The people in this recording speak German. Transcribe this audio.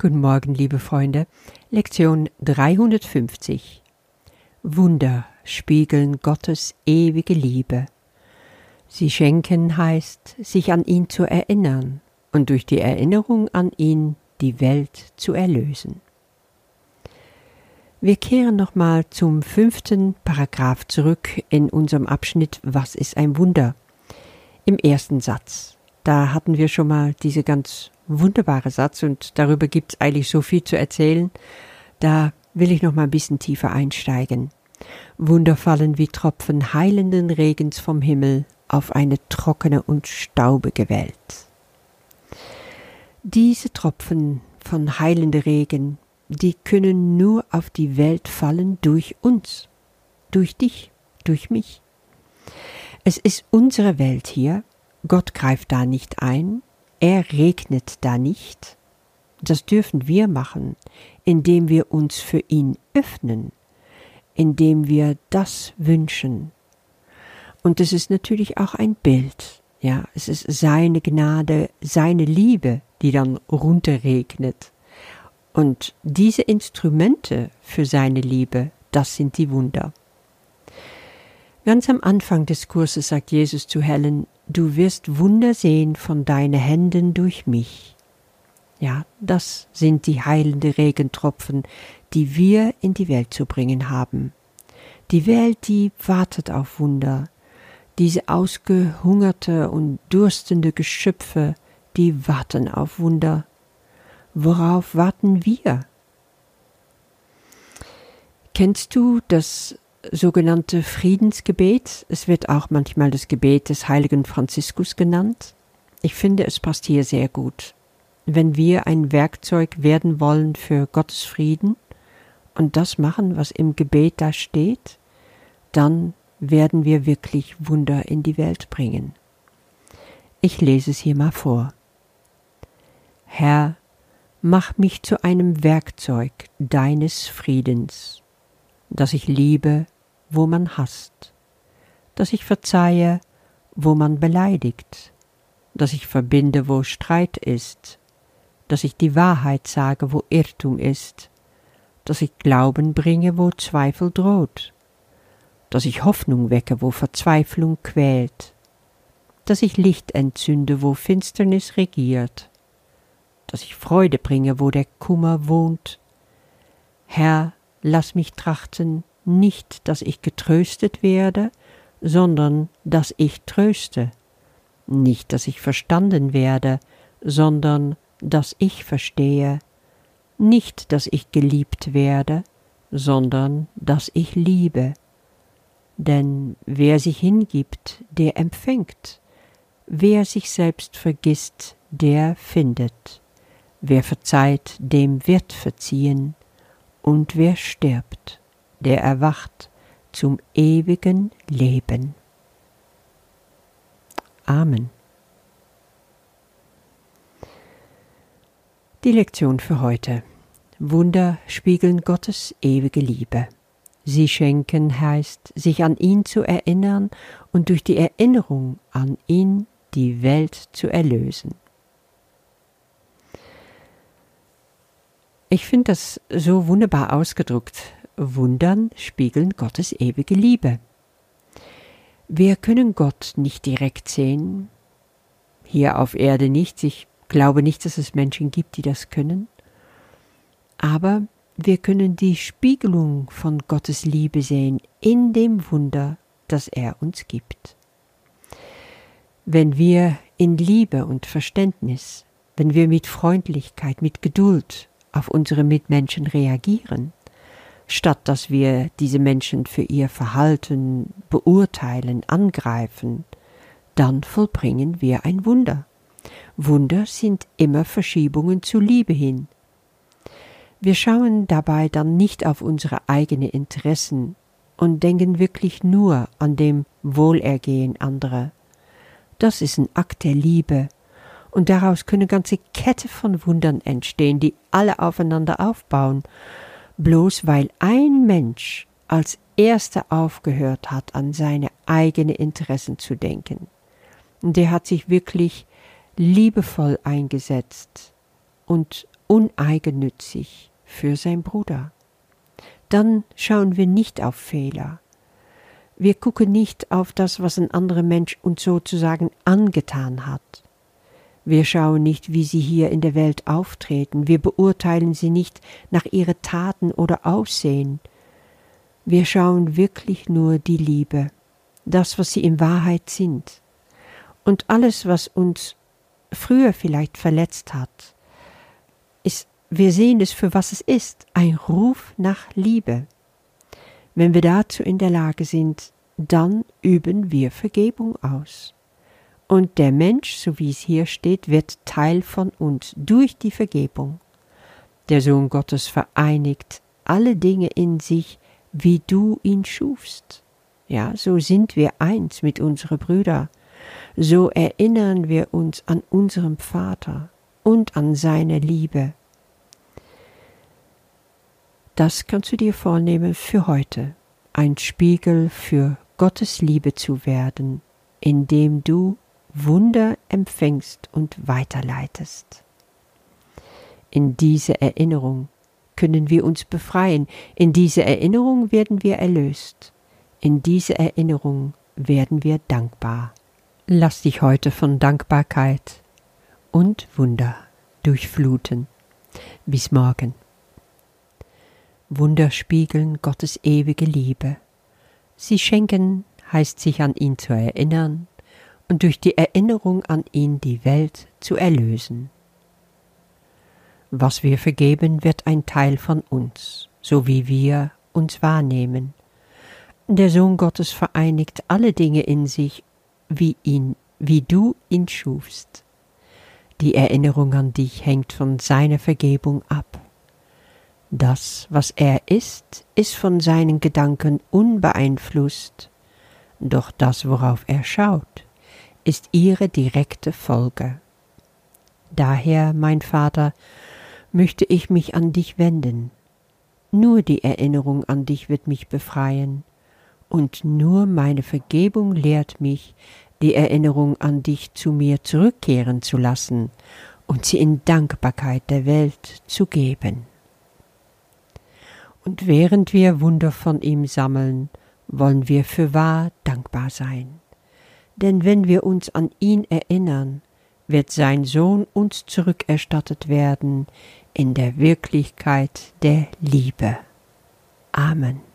Guten Morgen, liebe Freunde. Lektion 350. Wunder spiegeln Gottes ewige Liebe. Sie schenken heißt, sich an ihn zu erinnern und durch die Erinnerung an ihn die Welt zu erlösen. Wir kehren nochmal zum fünften Paragraph zurück in unserem Abschnitt Was ist ein Wunder? Im ersten Satz. Da hatten wir schon mal diese ganz wunderbare Satz und darüber gibt es eigentlich so viel zu erzählen. Da will ich noch mal ein bisschen tiefer einsteigen. Wunder fallen wie Tropfen heilenden Regens vom Himmel auf eine trockene und staubige Welt. Diese Tropfen von heilender Regen die können nur auf die Welt fallen durch uns, durch dich, durch mich. Es ist unsere Welt hier, Gott greift da nicht ein, er regnet da nicht. Das dürfen wir machen, indem wir uns für ihn öffnen, indem wir das wünschen. Und es ist natürlich auch ein Bild, ja, es ist seine Gnade, seine Liebe, die dann runterregnet. Und diese Instrumente für seine Liebe, das sind die Wunder. Ganz am Anfang des Kurses sagt Jesus zu Helen, du wirst Wunder sehen von deinen Händen durch mich. Ja, das sind die heilende Regentropfen, die wir in die Welt zu bringen haben. Die Welt, die wartet auf Wunder. Diese ausgehungerte und durstende Geschöpfe, die warten auf Wunder. Worauf warten wir? Kennst du das sogenannte Friedensgebet? Es wird auch manchmal das Gebet des heiligen Franziskus genannt. Ich finde, es passt hier sehr gut. Wenn wir ein Werkzeug werden wollen für Gottes Frieden und das machen, was im Gebet da steht, dann werden wir wirklich Wunder in die Welt bringen. Ich lese es hier mal vor. Herr, mach mich zu einem Werkzeug deines Friedens, dass ich liebe, wo man hasst, dass ich verzeihe, wo man beleidigt, dass ich verbinde, wo Streit ist, dass ich die Wahrheit sage, wo Irrtum ist, dass ich Glauben bringe, wo Zweifel droht, dass ich Hoffnung wecke, wo Verzweiflung quält, dass ich Licht entzünde, wo Finsternis regiert, dass ich Freude bringe, wo der Kummer wohnt. Herr, lass mich trachten, nicht, dass ich getröstet werde, sondern dass ich tröste, nicht, dass ich verstanden werde, sondern dass ich verstehe, nicht, dass ich geliebt werde, sondern dass ich liebe. Denn wer sich hingibt, der empfängt, wer sich selbst vergisst, der findet. Wer verzeiht, dem wird verziehen, und wer stirbt, der erwacht zum ewigen Leben. Amen. Die Lektion für heute. Wunder spiegeln Gottes ewige Liebe. Sie schenken heißt, sich an ihn zu erinnern und durch die Erinnerung an ihn die Welt zu erlösen. Ich finde das so wunderbar ausgedrückt. Wundern spiegeln Gottes ewige Liebe. Wir können Gott nicht direkt sehen, hier auf Erde nicht. Ich glaube nicht, dass es Menschen gibt, die das können. Aber wir können die Spiegelung von Gottes Liebe sehen in dem Wunder, das er uns gibt. Wenn wir in Liebe und Verständnis, wenn wir mit Freundlichkeit, mit Geduld, auf unsere Mitmenschen reagieren, statt dass wir diese Menschen für ihr Verhalten beurteilen, angreifen, dann vollbringen wir ein Wunder. Wunder sind immer Verschiebungen zu Liebe hin. Wir schauen dabei dann nicht auf unsere eigenen Interessen und denken wirklich nur an dem Wohlergehen anderer. Das ist ein Akt der Liebe, und daraus können ganze Kette von Wundern entstehen, die alle aufeinander aufbauen, bloß weil ein Mensch als erster aufgehört hat, an seine eigenen Interessen zu denken. Der hat sich wirklich liebevoll eingesetzt und uneigennützig für sein Bruder. Dann schauen wir nicht auf Fehler. Wir gucken nicht auf das, was ein anderer Mensch uns sozusagen angetan hat. Wir schauen nicht, wie sie hier in der Welt auftreten, wir beurteilen sie nicht nach ihren Taten oder Aussehen. Wir schauen wirklich nur die Liebe, das, was sie in Wahrheit sind. Und alles, was uns früher vielleicht verletzt hat, ist, wir sehen es für was es ist, ein Ruf nach Liebe. Wenn wir dazu in der Lage sind, dann üben wir Vergebung aus. Und der Mensch, so wie es hier steht, wird Teil von uns durch die Vergebung. Der Sohn Gottes vereinigt alle Dinge in sich, wie du ihn schufst. Ja, so sind wir eins mit unseren Brüdern. So erinnern wir uns an unserem Vater und an seine Liebe. Das kannst du dir vornehmen für heute, ein Spiegel für Gottes Liebe zu werden, indem du Wunder empfängst und weiterleitest. In diese Erinnerung können wir uns befreien, in diese Erinnerung werden wir erlöst, in diese Erinnerung werden wir dankbar. Lass dich heute von Dankbarkeit und Wunder durchfluten. Bis morgen. Wunder spiegeln Gottes ewige Liebe. Sie schenken heißt sich an ihn zu erinnern und durch die Erinnerung an ihn die Welt zu erlösen. Was wir vergeben, wird ein Teil von uns, so wie wir uns wahrnehmen. Der Sohn Gottes vereinigt alle Dinge in sich, wie ihn, wie du ihn schufst. Die Erinnerung an dich hängt von seiner Vergebung ab. Das, was er ist, ist von seinen Gedanken unbeeinflusst, doch das, worauf er schaut, ist ihre direkte Folge. Daher, mein Vater, möchte ich mich an dich wenden. Nur die Erinnerung an dich wird mich befreien, und nur meine Vergebung lehrt mich, die Erinnerung an dich zu mir zurückkehren zu lassen und sie in Dankbarkeit der Welt zu geben. Und während wir Wunder von ihm sammeln, wollen wir für wahr dankbar sein. Denn wenn wir uns an ihn erinnern, wird sein Sohn uns zurückerstattet werden in der Wirklichkeit der Liebe. Amen.